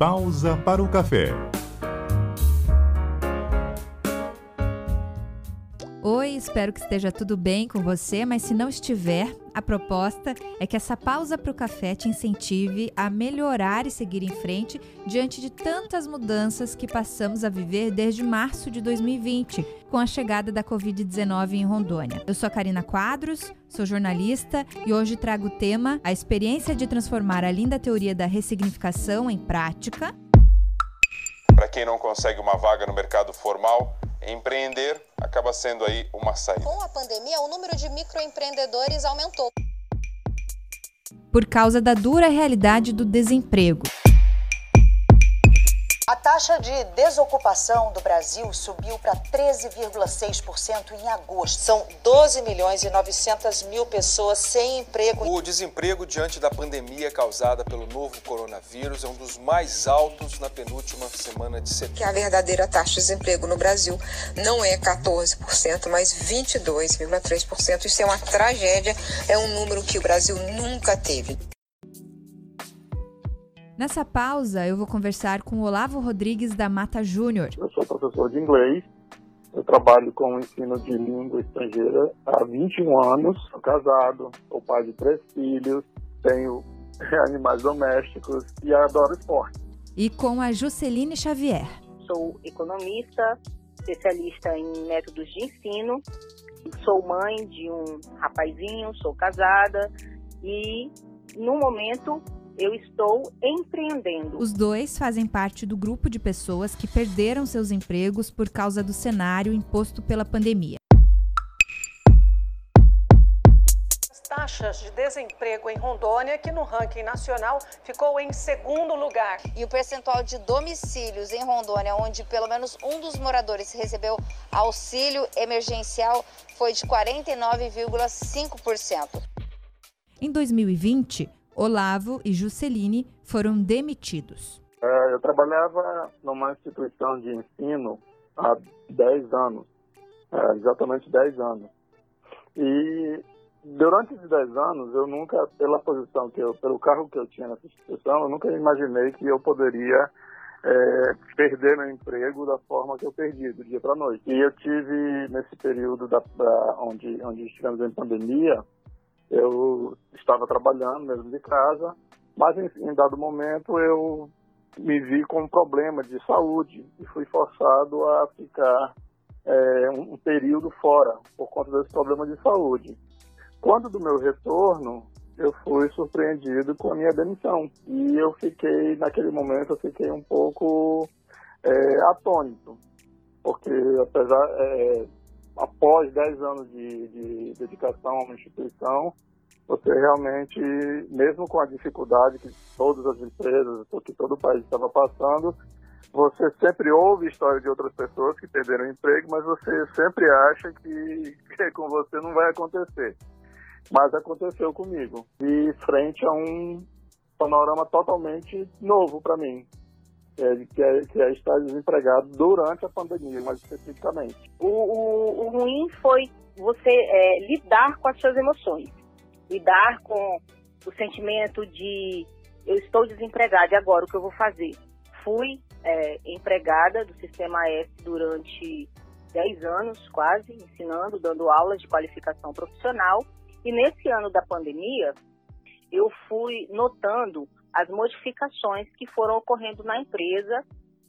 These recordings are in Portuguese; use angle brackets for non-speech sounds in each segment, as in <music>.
Pausa para o café. Espero que esteja tudo bem com você, mas se não estiver, a proposta é que essa pausa para o café te incentive a melhorar e seguir em frente diante de tantas mudanças que passamos a viver desde março de 2020, com a chegada da Covid-19 em Rondônia. Eu sou a Karina Quadros, sou jornalista e hoje trago o tema A experiência de transformar a linda teoria da ressignificação em prática. Para quem não consegue uma vaga no mercado formal, empreender acaba sendo aí uma saída. Com a pandemia, o número de microempreendedores aumentou. Por causa da dura realidade do desemprego. A taxa de desocupação do Brasil subiu para 13,6% em agosto. São 12 milhões e 900 mil pessoas sem emprego. O desemprego diante da pandemia causada pelo novo coronavírus é um dos mais altos na penúltima semana de setembro. Que a verdadeira taxa de desemprego no Brasil não é 14%, mas 22,3%. Isso é uma tragédia, é um número que o Brasil nunca teve. Nessa pausa, eu vou conversar com Olavo Rodrigues da Mata Júnior. Eu sou professor de inglês. Eu trabalho com o ensino de língua estrangeira há 21 anos. Sou casado, sou pai de três filhos, tenho <laughs> animais domésticos e adoro esporte. E com a Jusceline Xavier. Sou economista, especialista em métodos de ensino. Sou mãe de um rapazinho, sou casada e, no momento, eu estou empreendendo. Os dois fazem parte do grupo de pessoas que perderam seus empregos por causa do cenário imposto pela pandemia. As taxas de desemprego em Rondônia, que no ranking nacional ficou em segundo lugar. E o percentual de domicílios em Rondônia, onde pelo menos um dos moradores recebeu auxílio emergencial, foi de 49,5%. Em 2020, Olavo e Jusceline foram demitidos. É, eu trabalhava numa instituição de ensino há 10 anos, é, exatamente 10 anos. E durante esses 10 anos, eu nunca, pela posição que eu, pelo cargo que eu tinha nessa instituição, eu nunca imaginei que eu poderia é, perder meu emprego da forma que eu perdi, do dia para noite. E eu tive, nesse período da, da, onde, onde estivemos em pandemia, eu estava trabalhando mesmo de casa, mas em, em dado momento eu me vi com um problema de saúde e fui forçado a ficar é, um, período fora por conta desse problema de saúde. Quando do meu retorno, eu fui surpreendido com a minha demissão. E eu fiquei, naquele momento, eu fiquei um pouco é, atônito, porque apesar, é, após 10 anos de, de dedicação a uma instituição, você realmente, mesmo com a dificuldade que todas as empresas, que todo o país estava passando, você sempre ouve história de outras pessoas que perderam emprego, mas você sempre acha que, <laughs> que com você não vai acontecer. Mas aconteceu comigo. E frente a um panorama totalmente novo para mim, é, que, é, que é estar desempregado durante a pandemia, mais especificamente. O, o, o ruim foi você é, lidar com as suas emoções, lidar com o sentimento de eu estou desempregada e agora o que eu vou fazer? Fui é, empregada do Sistema S durante 10 anos, quase, ensinando, dando aulas de qualificação profissional. E nesse ano da pandemia, eu fui notando as modificações que foram ocorrendo na empresa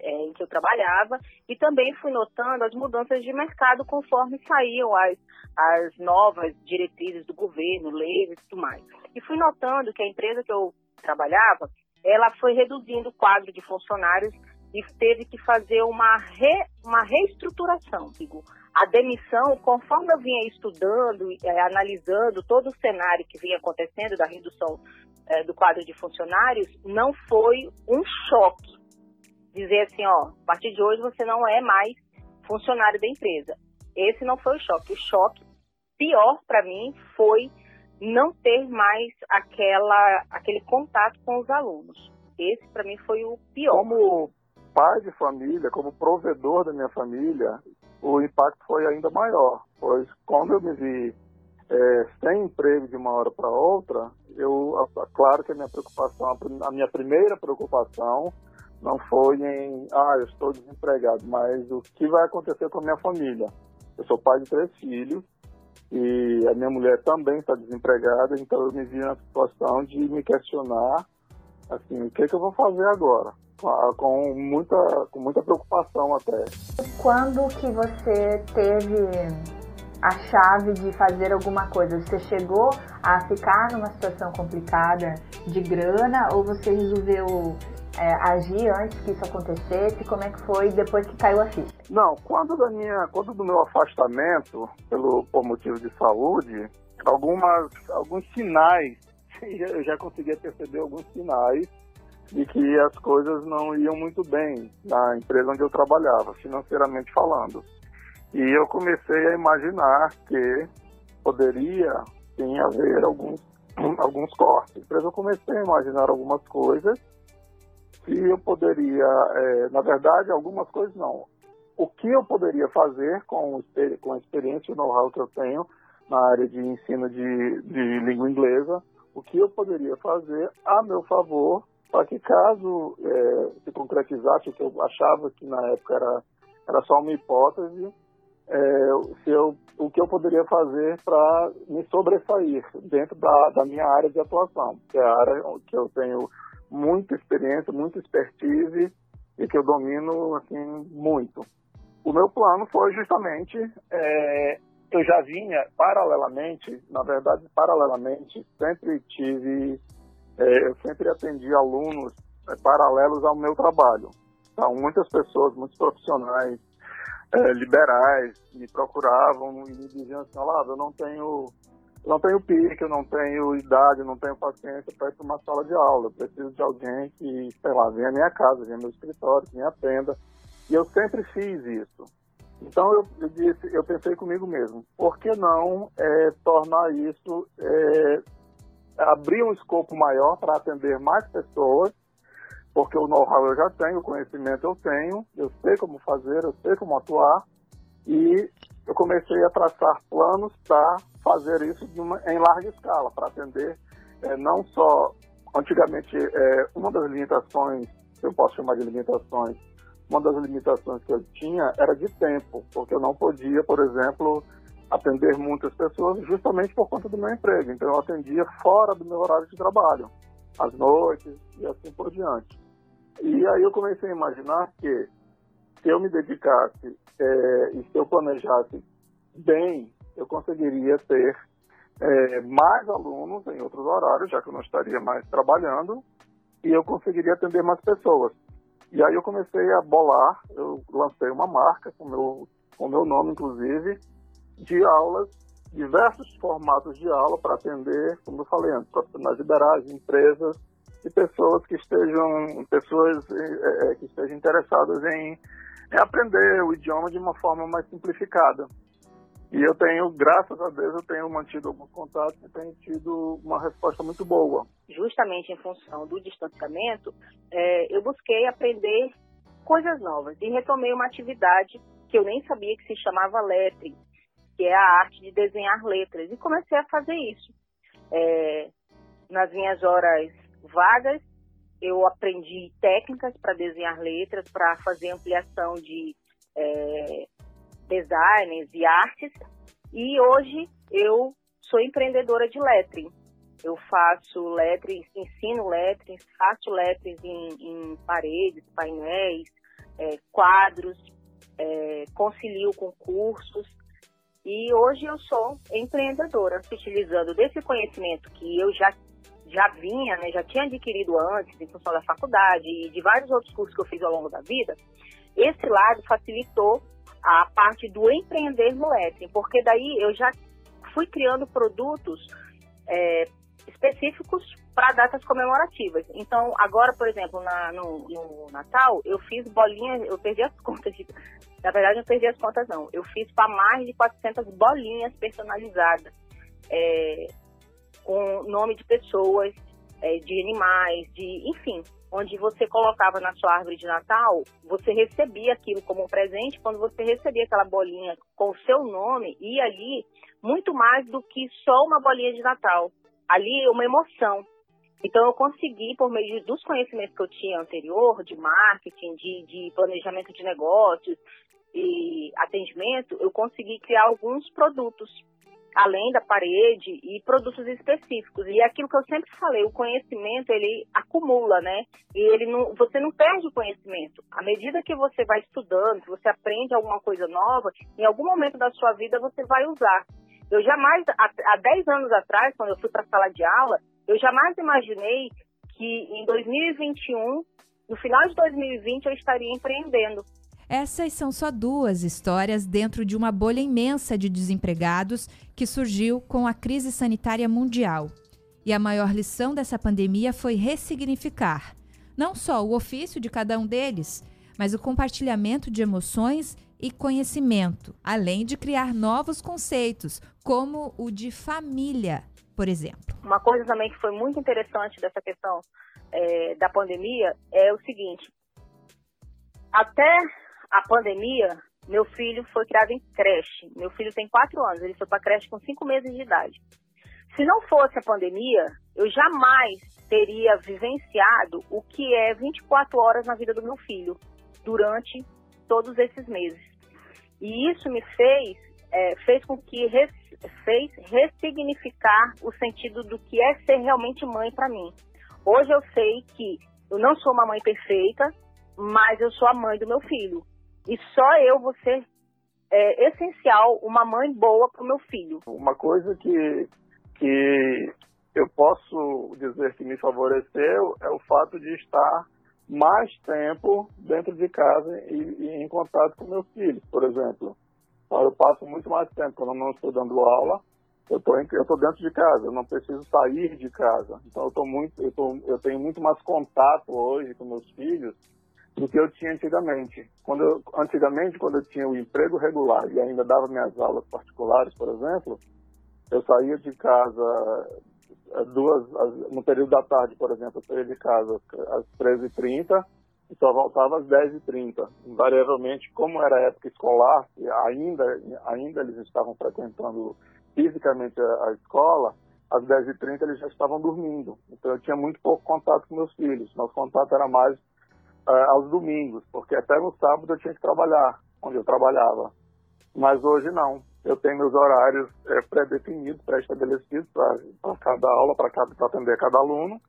é, em que eu trabalhava e também fui notando as mudanças de mercado conforme saíam as, as novas diretrizes do governo, leis e tudo mais. E fui notando que a empresa que eu trabalhava, ela foi reduzindo o quadro de funcionários e teve que fazer uma, re, uma reestruturação. Digo, a demissão, conforme eu vinha estudando, é, analisando todo o cenário que vinha acontecendo da redução é, do quadro de funcionários, não foi um choque. Dizer assim, ó, a partir de hoje você não é mais funcionário da empresa. Esse não foi o choque. O choque pior para mim foi não ter mais aquela, aquele contato com os alunos. Esse para mim foi o pior. Como pai de família, como provedor da minha família, o impacto foi ainda maior, pois quando eu me vi é, sem emprego de uma hora para outra, eu, claro que a minha preocupação, a minha primeira preocupação não foi em, ah, eu estou desempregado, mas o que vai acontecer com a minha família. Eu sou pai de três filhos e a minha mulher também está desempregada, então eu me vi na situação de me questionar, assim, o que, é que eu vou fazer agora? Com muita, com muita preocupação até. Quando que você teve a chave de fazer alguma coisa? Você chegou a ficar numa situação complicada de grana ou você resolveu é, agir antes que isso acontecesse? Como é que foi depois que caiu a ficha? Não, quando da minha, quando do meu afastamento pelo por motivo de saúde, algumas alguns sinais <laughs> eu já conseguia perceber alguns sinais de que as coisas não iam muito bem na empresa onde eu trabalhava, financeiramente falando. E eu comecei a imaginar que poderia sim haver alguns, alguns cortes. Mas eu comecei a imaginar algumas coisas se eu poderia, é, na verdade, algumas coisas não. O que eu poderia fazer com, com a experiência e o know-how que eu tenho na área de ensino de, de língua inglesa, o que eu poderia fazer a meu favor para que caso é, se concretizasse o que eu achava que na época era, era só uma hipótese, é, se eu, o que eu poderia fazer para me sobressair dentro da, da minha área de atuação, que é a área que eu tenho muita experiência, muita expertise e que eu domino assim muito. O meu plano foi justamente é, eu já vinha paralelamente, na verdade paralelamente, sempre tive, é, eu sempre atendi alunos é, paralelos ao meu trabalho. Então muitas pessoas, muitos profissionais é, liberais me procuravam e me diziam assim, olha, eu não tenho não tenho pique, eu não tenho idade, eu não tenho paciência para ir para uma sala de aula. Eu preciso de alguém que, sei lá, venha à minha casa, venha ao meu escritório, que me atenda. E eu sempre fiz isso. Então eu, eu, disse, eu pensei comigo mesmo, por que não é, tornar isso, é, abrir um escopo maior para atender mais pessoas, porque o know-how eu já tenho, o conhecimento eu tenho, eu sei como fazer, eu sei como atuar, e eu comecei a traçar planos para fazer isso uma, em larga escala, para atender é, não só, antigamente, é, uma das limitações, eu posso chamar de limitações, uma das limitações que eu tinha era de tempo, porque eu não podia, por exemplo, atender muitas pessoas justamente por conta do meu emprego. Então eu atendia fora do meu horário de trabalho, às noites e assim por diante. E aí eu comecei a imaginar que se eu me dedicasse é, e se eu planejasse bem, eu conseguiria ter é, mais alunos em outros horários, já que eu não estaria mais trabalhando, e eu conseguiria atender mais pessoas. E aí eu comecei a bolar, eu lancei uma marca com meu, com meu nome, inclusive, de aulas, diversos formatos de aula para atender, como eu falei antes, profissionais liberais, empresas e pessoas que estejam, pessoas é, que estejam interessadas em é aprender o idioma de uma forma mais simplificada. E eu tenho, graças a Deus, eu tenho mantido alguns contatos e tenho tido uma resposta muito boa. Justamente em função do distanciamento, é, eu busquei aprender coisas novas e retomei uma atividade que eu nem sabia que se chamava lettering, que é a arte de desenhar letras, e comecei a fazer isso. É, nas minhas horas vagas, eu aprendi técnicas para desenhar letras, para fazer ampliação de é, designs e artes. E hoje eu sou empreendedora de lettering. Eu faço lettering, ensino lettering, faço lettering em, em paredes, painéis, é, quadros, é, concilio com cursos. E hoje eu sou empreendedora, utilizando desse conhecimento que eu já já vinha, né, já tinha adquirido antes, em função da faculdade e de vários outros cursos que eu fiz ao longo da vida, esse lado facilitou a parte do empreender no porque daí eu já fui criando produtos é, específicos para datas comemorativas. Então, agora, por exemplo, na, no, no, Natal, eu fiz bolinhas, eu perdi as <laughs> contas, de, na verdade, eu perdi as contas não, eu fiz para mais de 400 bolinhas personalizadas. É, com nome de pessoas, é, de animais, de enfim, onde você colocava na sua árvore de Natal, você recebia aquilo como um presente. Quando você recebia aquela bolinha com o seu nome, e ali muito mais do que só uma bolinha de Natal. Ali uma emoção. Então, eu consegui, por meio dos conhecimentos que eu tinha anterior, de marketing, de, de planejamento de negócios e atendimento, eu consegui criar alguns produtos além da parede e produtos específicos. E é aquilo que eu sempre falei, o conhecimento ele acumula, né? E ele não, você não perde o conhecimento. À medida que você vai estudando, que você aprende alguma coisa nova, em algum momento da sua vida você vai usar. Eu jamais, há 10 anos atrás, quando eu fui para a sala de aula, eu jamais imaginei que em 2021, no final de 2020, eu estaria empreendendo. Essas são só duas histórias dentro de uma bolha imensa de desempregados que surgiu com a crise sanitária mundial. E a maior lição dessa pandemia foi ressignificar não só o ofício de cada um deles, mas o compartilhamento de emoções e conhecimento, além de criar novos conceitos, como o de família, por exemplo. Uma coisa também que foi muito interessante dessa questão é, da pandemia é o seguinte: até a pandemia, meu filho foi criado em creche. Meu filho tem quatro anos, ele foi para creche com cinco meses de idade. Se não fosse a pandemia, eu jamais teria vivenciado o que é 24 horas na vida do meu filho durante todos esses meses. E isso me fez, é, fez com que res, fez ressignificar o sentido do que é ser realmente mãe para mim. Hoje eu sei que eu não sou uma mãe perfeita, mas eu sou a mãe do meu filho. E só eu vou ser é, essencial, uma mãe boa para o meu filho. Uma coisa que, que eu posso dizer que me favoreceu é o fato de estar mais tempo dentro de casa e, e em contato com meu filho, por exemplo. Então, eu passo muito mais tempo quando eu não estou dando aula. Eu estou eu tô dentro de casa, eu não preciso sair de casa. Então eu, tô muito, eu, tô, eu tenho muito mais contato hoje com meus filhos do que eu tinha antigamente. Quando eu, antigamente, quando eu tinha o emprego regular e ainda dava minhas aulas particulares, por exemplo, eu saía de casa eh, duas, no período da tarde, por exemplo, eu saía de casa às 13h30 e só voltava às 10h30. Invariavelmente, como era época escolar, ainda, ainda eles estavam frequentando fisicamente a, a escola, às 10h30 eles já estavam dormindo. Então eu tinha muito pouco contato com meus filhos. Nosso contato era mais aos domingos, porque até no sábado eu tinha que trabalhar, onde eu trabalhava. Mas hoje não. Eu tenho meus horários é, pré-definidos, pré-estabelecidos para cada aula, para atender cada aluno.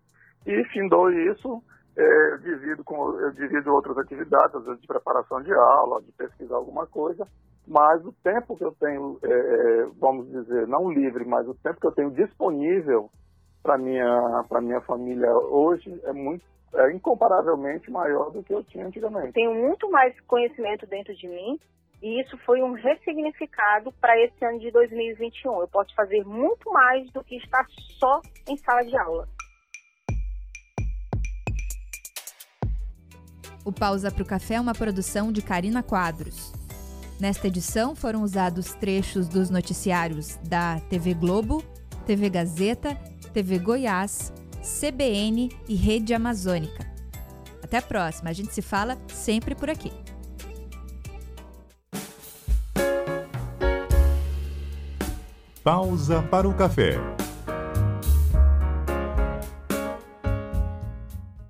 E findou isso, é, divido com, eu divido outras atividades, às vezes de preparação de aula, de pesquisar alguma coisa, mas o tempo que eu tenho, é, vamos dizer, não livre, mas o tempo que eu tenho disponível para minha para minha família hoje é muito é incomparavelmente maior do que eu tinha antigamente. Tenho muito mais conhecimento dentro de mim e isso foi um ressignificado para esse ano de 2021. Eu posso fazer muito mais do que estar só em sala de aula. O Pausa para o Café é uma produção de Karina Quadros. Nesta edição foram usados trechos dos noticiários da TV Globo, TV Gazeta, TV Goiás, CBN e Rede Amazônica. Até a próxima, a gente se fala sempre por aqui. Pausa para o café.